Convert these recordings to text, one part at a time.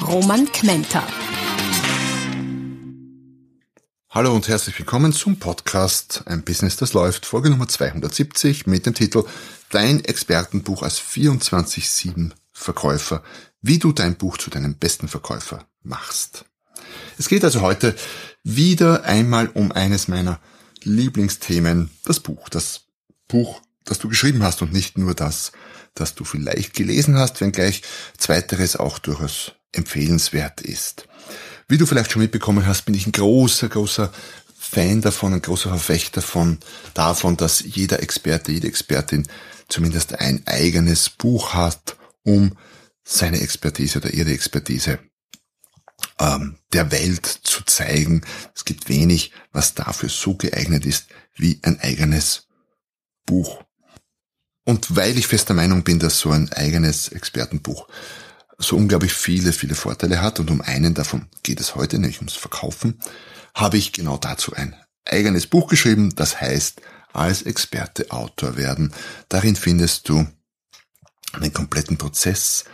Roman Kmenter. Hallo und herzlich willkommen zum Podcast Ein Business, das läuft, Folge Nummer 270 mit dem Titel Dein Expertenbuch als 24-7 Verkäufer, wie du dein Buch zu deinem besten Verkäufer machst. Es geht also heute wieder einmal um eines meiner Lieblingsthemen, das Buch. Das Buch, das du geschrieben hast und nicht nur das, das du vielleicht gelesen hast, wenngleich zweiteres auch durchaus empfehlenswert ist. Wie du vielleicht schon mitbekommen hast, bin ich ein großer, großer Fan davon, ein großer Verfechter von, davon, dass jeder Experte, jede Expertin zumindest ein eigenes Buch hat, um seine Expertise oder ihre Expertise ähm, der Welt zu zeigen. Es gibt wenig, was dafür so geeignet ist wie ein eigenes Buch. Und weil ich fester Meinung bin, dass so ein eigenes Expertenbuch so unglaublich viele, viele Vorteile hat und um einen davon geht es heute, nämlich ums Verkaufen, habe ich genau dazu ein eigenes Buch geschrieben, das heißt als Experte Autor werden. Darin findest du einen kompletten Prozess,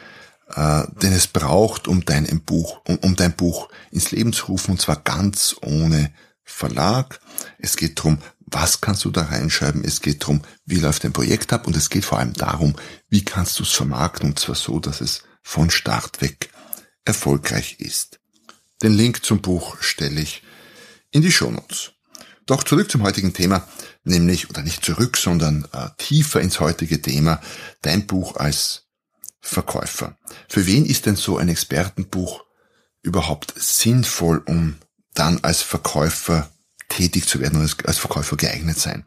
äh, den es braucht, um dein Buch, um, um dein Buch ins Leben zu rufen, und zwar ganz ohne Verlag. Es geht darum, was kannst du da reinschreiben? Es geht darum, wie läuft dein Projekt ab und es geht vor allem darum, wie kannst du es vermarkten und zwar so, dass es von Start weg erfolgreich ist. Den Link zum Buch stelle ich in die Shownotes. Doch zurück zum heutigen Thema, nämlich, oder nicht zurück, sondern äh, tiefer ins heutige Thema, dein Buch als Verkäufer. Für wen ist denn so ein Expertenbuch überhaupt sinnvoll, um dann als Verkäufer tätig zu werden und als Verkäufer geeignet sein?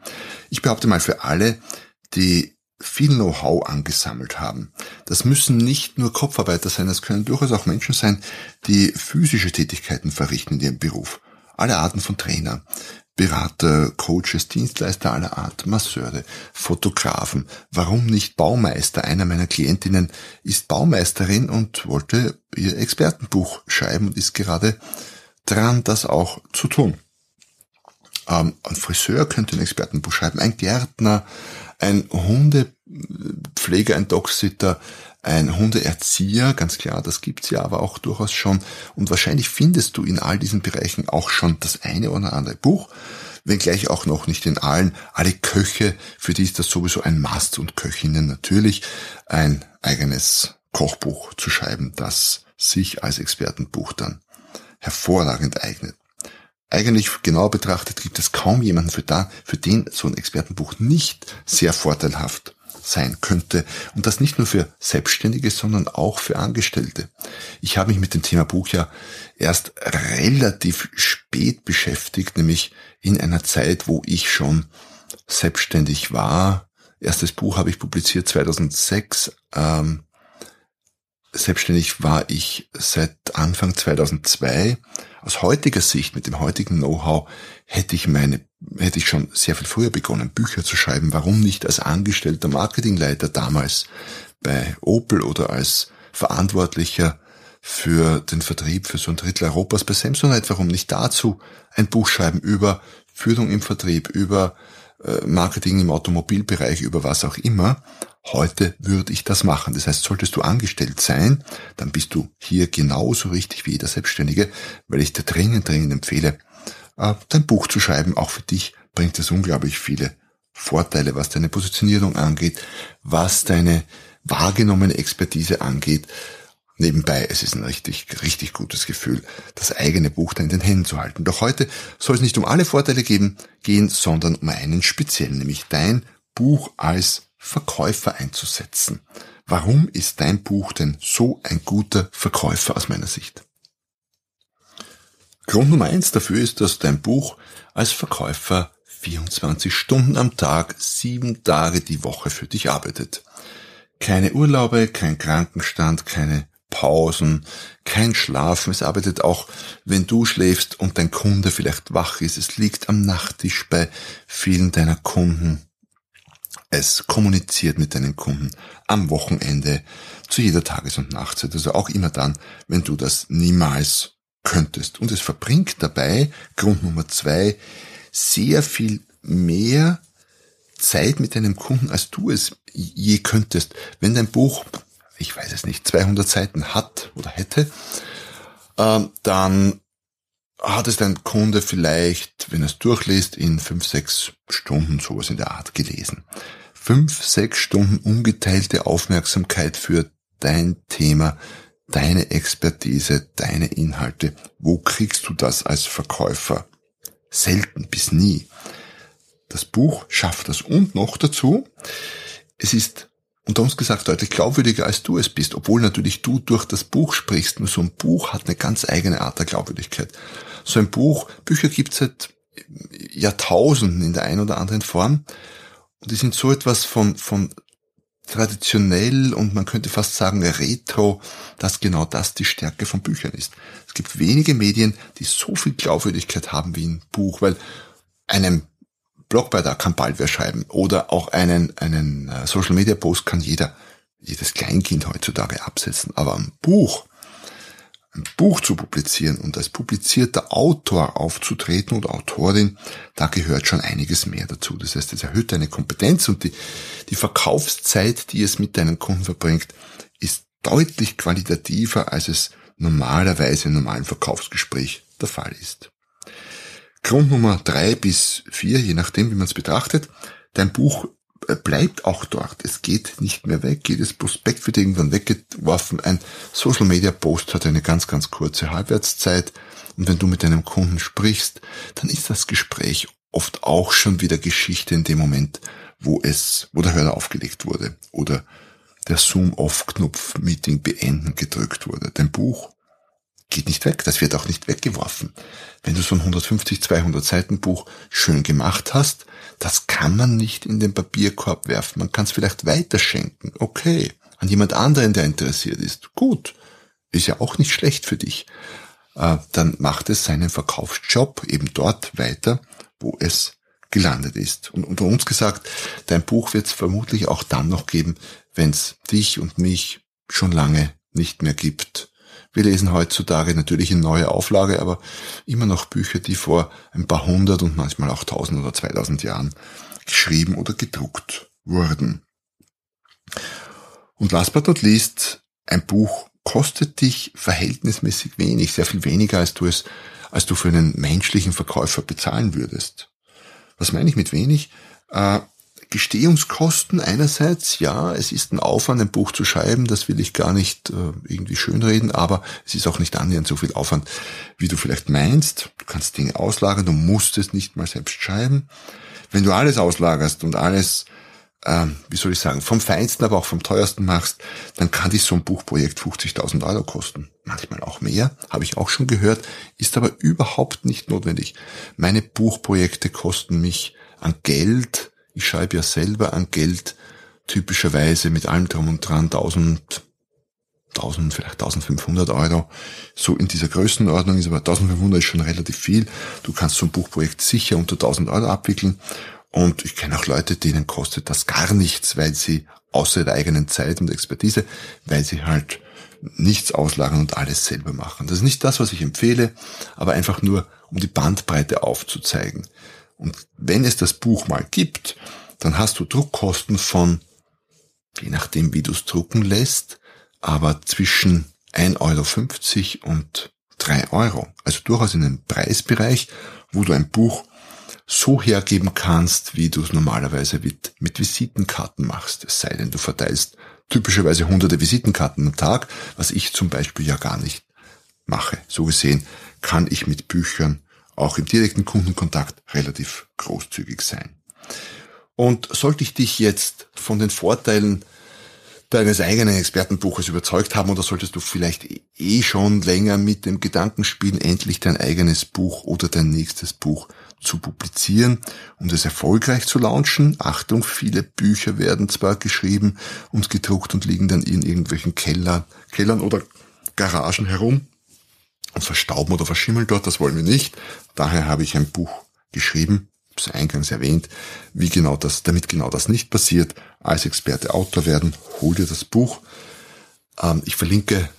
Ich behaupte mal für alle, die viel Know-how angesammelt haben. Das müssen nicht nur Kopfarbeiter sein, das können durchaus auch Menschen sein, die physische Tätigkeiten verrichten in ihrem Beruf. Alle Arten von Trainer, Berater, Coaches, Dienstleister aller Art, Masseure, Fotografen, warum nicht Baumeister? Einer meiner Klientinnen ist Baumeisterin und wollte ihr Expertenbuch schreiben und ist gerade dran, das auch zu tun. Ähm, ein Friseur könnte ein Expertenbuch schreiben, ein Gärtner, ein Hundepfleger, ein Dogsitter, ein Hundeerzieher, ganz klar, das gibt's ja aber auch durchaus schon. Und wahrscheinlich findest du in all diesen Bereichen auch schon das eine oder andere Buch, wenngleich auch noch nicht in allen. Alle Köche, für die ist das sowieso ein Mast und Köchinnen natürlich, ein eigenes Kochbuch zu schreiben, das sich als Expertenbuch dann hervorragend eignet. Eigentlich genau betrachtet gibt es kaum jemanden, für, da, für den so ein Expertenbuch nicht sehr vorteilhaft sein könnte. Und das nicht nur für Selbstständige, sondern auch für Angestellte. Ich habe mich mit dem Thema Buch ja erst relativ spät beschäftigt, nämlich in einer Zeit, wo ich schon selbstständig war. Erstes Buch habe ich publiziert 2006. Ähm, selbstständig war ich seit Anfang 2002 aus heutiger Sicht, mit dem heutigen Know-how, hätte ich meine, hätte ich schon sehr viel früher begonnen, Bücher zu schreiben. Warum nicht als angestellter Marketingleiter damals bei Opel oder als Verantwortlicher für den Vertrieb für so ein Drittel Europas bei Samsonite? Warum nicht dazu ein Buch schreiben über Führung im Vertrieb, über Marketing im Automobilbereich, über was auch immer. Heute würde ich das machen. Das heißt, solltest du angestellt sein, dann bist du hier genauso richtig wie jeder Selbstständige, weil ich dir dringend, dringend empfehle, äh, dein Buch zu schreiben. Auch für dich bringt es unglaublich viele Vorteile, was deine Positionierung angeht, was deine wahrgenommene Expertise angeht. Nebenbei, es ist ein richtig, richtig gutes Gefühl, das eigene Buch da in den Händen zu halten. Doch heute soll es nicht um alle Vorteile geben, gehen, sondern um einen speziellen, nämlich dein Buch als Verkäufer einzusetzen. Warum ist dein Buch denn so ein guter Verkäufer aus meiner Sicht? Grund Nummer eins dafür ist, dass dein Buch als Verkäufer 24 Stunden am Tag, sieben Tage die Woche für dich arbeitet. Keine Urlaube, kein Krankenstand, keine Pausen, kein Schlafen. Es arbeitet auch, wenn du schläfst und dein Kunde vielleicht wach ist. Es liegt am Nachttisch bei vielen deiner Kunden. Es kommuniziert mit deinen Kunden am Wochenende, zu jeder Tages- und Nachtzeit. Also auch immer dann, wenn du das niemals könntest. Und es verbringt dabei, Grund Nummer zwei, sehr viel mehr Zeit mit deinem Kunden, als du es je könntest. Wenn dein Buch, ich weiß es nicht, 200 Seiten hat oder hätte, ähm, dann hat es dein Kunde vielleicht, wenn er es durchliest, in fünf, sechs Stunden sowas in der Art gelesen. Fünf, sechs Stunden ungeteilte Aufmerksamkeit für dein Thema, deine Expertise, deine Inhalte. Wo kriegst du das als Verkäufer? Selten bis nie. Das Buch schafft das und noch dazu, es ist unter uns gesagt deutlich glaubwürdiger als du es bist, obwohl natürlich du durch das Buch sprichst. Nur so ein Buch hat eine ganz eigene Art der Glaubwürdigkeit. So ein Buch, Bücher gibt es seit Jahrtausenden in der einen oder anderen Form und die sind so etwas von, von traditionell und man könnte fast sagen retro, dass genau das die Stärke von Büchern ist. Es gibt wenige Medien, die so viel Glaubwürdigkeit haben wie ein Buch, weil einem Blogbeitrag kann bald wer schreiben oder auch einen, einen äh, Social Media Post kann jeder, jedes Kleinkind heutzutage absetzen. Aber ein Buch, ein Buch zu publizieren und als publizierter Autor aufzutreten oder Autorin, da gehört schon einiges mehr dazu. Das heißt, es erhöht deine Kompetenz und die, die Verkaufszeit, die es mit deinen Kunden verbringt, ist deutlich qualitativer, als es normalerweise im normalen Verkaufsgespräch der Fall ist. Grund Nummer drei bis vier, je nachdem, wie man es betrachtet, dein Buch äh, bleibt auch dort. Es geht nicht mehr weg. Jedes Prospekt wird irgendwann weggeworfen. Ein Social Media Post hat eine ganz, ganz kurze Halbwertszeit. Und wenn du mit deinem Kunden sprichst, dann ist das Gespräch oft auch schon wieder Geschichte in dem Moment, wo es, wo der Hörer aufgelegt wurde oder der Zoom-Off-Knopf Meeting beenden gedrückt wurde. Dein Buch geht nicht weg. Das wird auch nicht weggeworfen. Wenn du so ein 150, 200 Seiten Buch schön gemacht hast, das kann man nicht in den Papierkorb werfen. Man kann es vielleicht weiterschenken. Okay. An jemand anderen, der interessiert ist. Gut. Ist ja auch nicht schlecht für dich. Äh, dann macht es seinen Verkaufsjob eben dort weiter, wo es gelandet ist. Und unter uns gesagt, dein Buch wird es vermutlich auch dann noch geben, wenn es dich und mich schon lange nicht mehr gibt wir lesen heutzutage natürlich in neue Auflage, aber immer noch Bücher, die vor ein paar hundert und manchmal auch tausend oder zweitausend Jahren geschrieben oder gedruckt wurden. Und last but not least, ein Buch kostet dich verhältnismäßig wenig, sehr viel weniger, als du es, als du für einen menschlichen Verkäufer bezahlen würdest. Was meine ich mit wenig? Gestehungskosten einerseits, ja, es ist ein Aufwand, ein Buch zu schreiben, das will ich gar nicht äh, irgendwie schönreden, aber es ist auch nicht annähernd so viel Aufwand, wie du vielleicht meinst. Du kannst Dinge auslagern, du musst es nicht mal selbst schreiben. Wenn du alles auslagerst und alles, äh, wie soll ich sagen, vom Feinsten, aber auch vom Teuersten machst, dann kann dich so ein Buchprojekt 50.000 Euro kosten. Manchmal auch mehr, habe ich auch schon gehört, ist aber überhaupt nicht notwendig. Meine Buchprojekte kosten mich an Geld, ich schreibe ja selber an Geld typischerweise mit allem drum und dran 1000, 1000, vielleicht 1500 Euro. So in dieser Größenordnung ist aber 1500 ist schon relativ viel. Du kannst so ein Buchprojekt sicher unter 1000 Euro abwickeln. Und ich kenne auch Leute, denen kostet das gar nichts, weil sie außer der eigenen Zeit und Expertise, weil sie halt nichts auslagern und alles selber machen. Das ist nicht das, was ich empfehle, aber einfach nur, um die Bandbreite aufzuzeigen. Und wenn es das Buch mal gibt, dann hast du Druckkosten von, je nachdem wie du es drucken lässt, aber zwischen 1,50 Euro und 3 Euro. Also durchaus in einem Preisbereich, wo du ein Buch so hergeben kannst, wie du es normalerweise mit, mit Visitenkarten machst. Es sei denn, du verteilst typischerweise hunderte Visitenkarten am Tag, was ich zum Beispiel ja gar nicht mache. So gesehen kann ich mit Büchern auch im direkten Kundenkontakt relativ großzügig sein. Und sollte ich dich jetzt von den Vorteilen deines eigenen Expertenbuches überzeugt haben oder solltest du vielleicht eh schon länger mit dem Gedanken spielen, endlich dein eigenes Buch oder dein nächstes Buch zu publizieren, um das erfolgreich zu launchen. Achtung, viele Bücher werden zwar geschrieben und gedruckt und liegen dann in irgendwelchen Keller, Kellern oder Garagen herum und verstauben oder verschimmeln dort, das wollen wir nicht. Daher habe ich ein Buch geschrieben, das eingangs erwähnt, wie genau das, damit genau das nicht passiert. Als Experte Autor werden, hol dir das Buch. Ähm, ich verlinke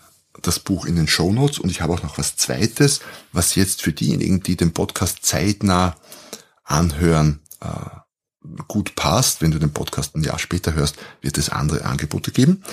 das Buch in den Show Notes und ich habe auch noch was Zweites, was jetzt für diejenigen, die den Podcast zeitnah anhören, äh, gut passt. Wenn du den Podcast ein Jahr später hörst, wird es andere Angebote geben.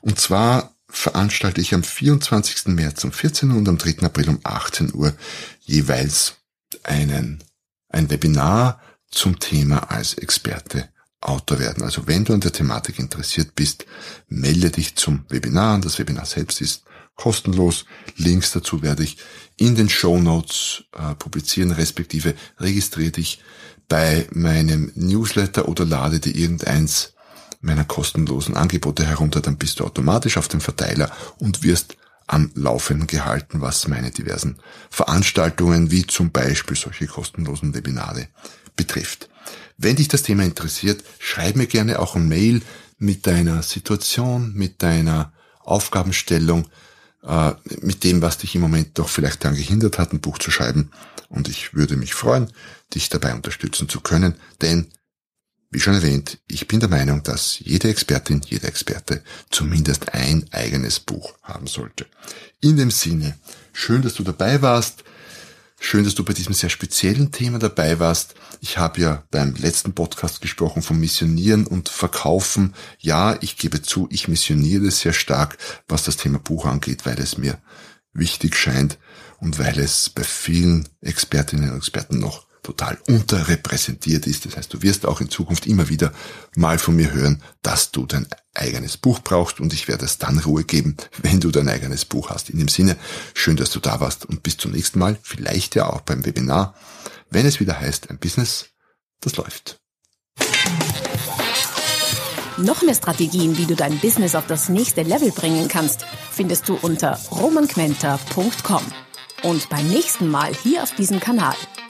Und zwar veranstalte ich am 24. März um 14 Uhr und am 3. April um 18 Uhr jeweils einen ein Webinar zum Thema als Experte Autor werden. Also wenn du an der Thematik interessiert bist, melde dich zum Webinar an. Das Webinar selbst ist kostenlos. Links dazu werde ich in den Show Notes äh, publizieren, respektive registriere dich bei meinem Newsletter oder lade dir irgendeins meiner kostenlosen Angebote herunter, dann bist du automatisch auf dem Verteiler und wirst am Laufenden gehalten, was meine diversen Veranstaltungen wie zum Beispiel solche kostenlosen Webinare betrifft. Wenn dich das Thema interessiert, schreib mir gerne auch ein Mail mit deiner Situation, mit deiner Aufgabenstellung, äh, mit dem, was dich im Moment doch vielleicht daran gehindert hat, ein Buch zu schreiben. Und ich würde mich freuen, dich dabei unterstützen zu können, denn wie schon erwähnt, ich bin der Meinung, dass jede Expertin, jeder Experte zumindest ein eigenes Buch haben sollte. In dem Sinne, schön, dass du dabei warst. Schön, dass du bei diesem sehr speziellen Thema dabei warst. Ich habe ja beim letzten Podcast gesprochen vom Missionieren und Verkaufen. Ja, ich gebe zu, ich missioniere sehr stark, was das Thema Buch angeht, weil es mir wichtig scheint und weil es bei vielen Expertinnen und Experten noch total unterrepräsentiert ist. Das heißt, du wirst auch in Zukunft immer wieder mal von mir hören, dass du dein eigenes Buch brauchst und ich werde es dann Ruhe geben, wenn du dein eigenes Buch hast. In dem Sinne, schön, dass du da warst und bis zum nächsten Mal, vielleicht ja auch beim Webinar, wenn es wieder heißt, ein Business, das läuft. Noch mehr Strategien, wie du dein Business auf das nächste Level bringen kannst, findest du unter romanquenter.com. Und beim nächsten Mal hier auf diesem Kanal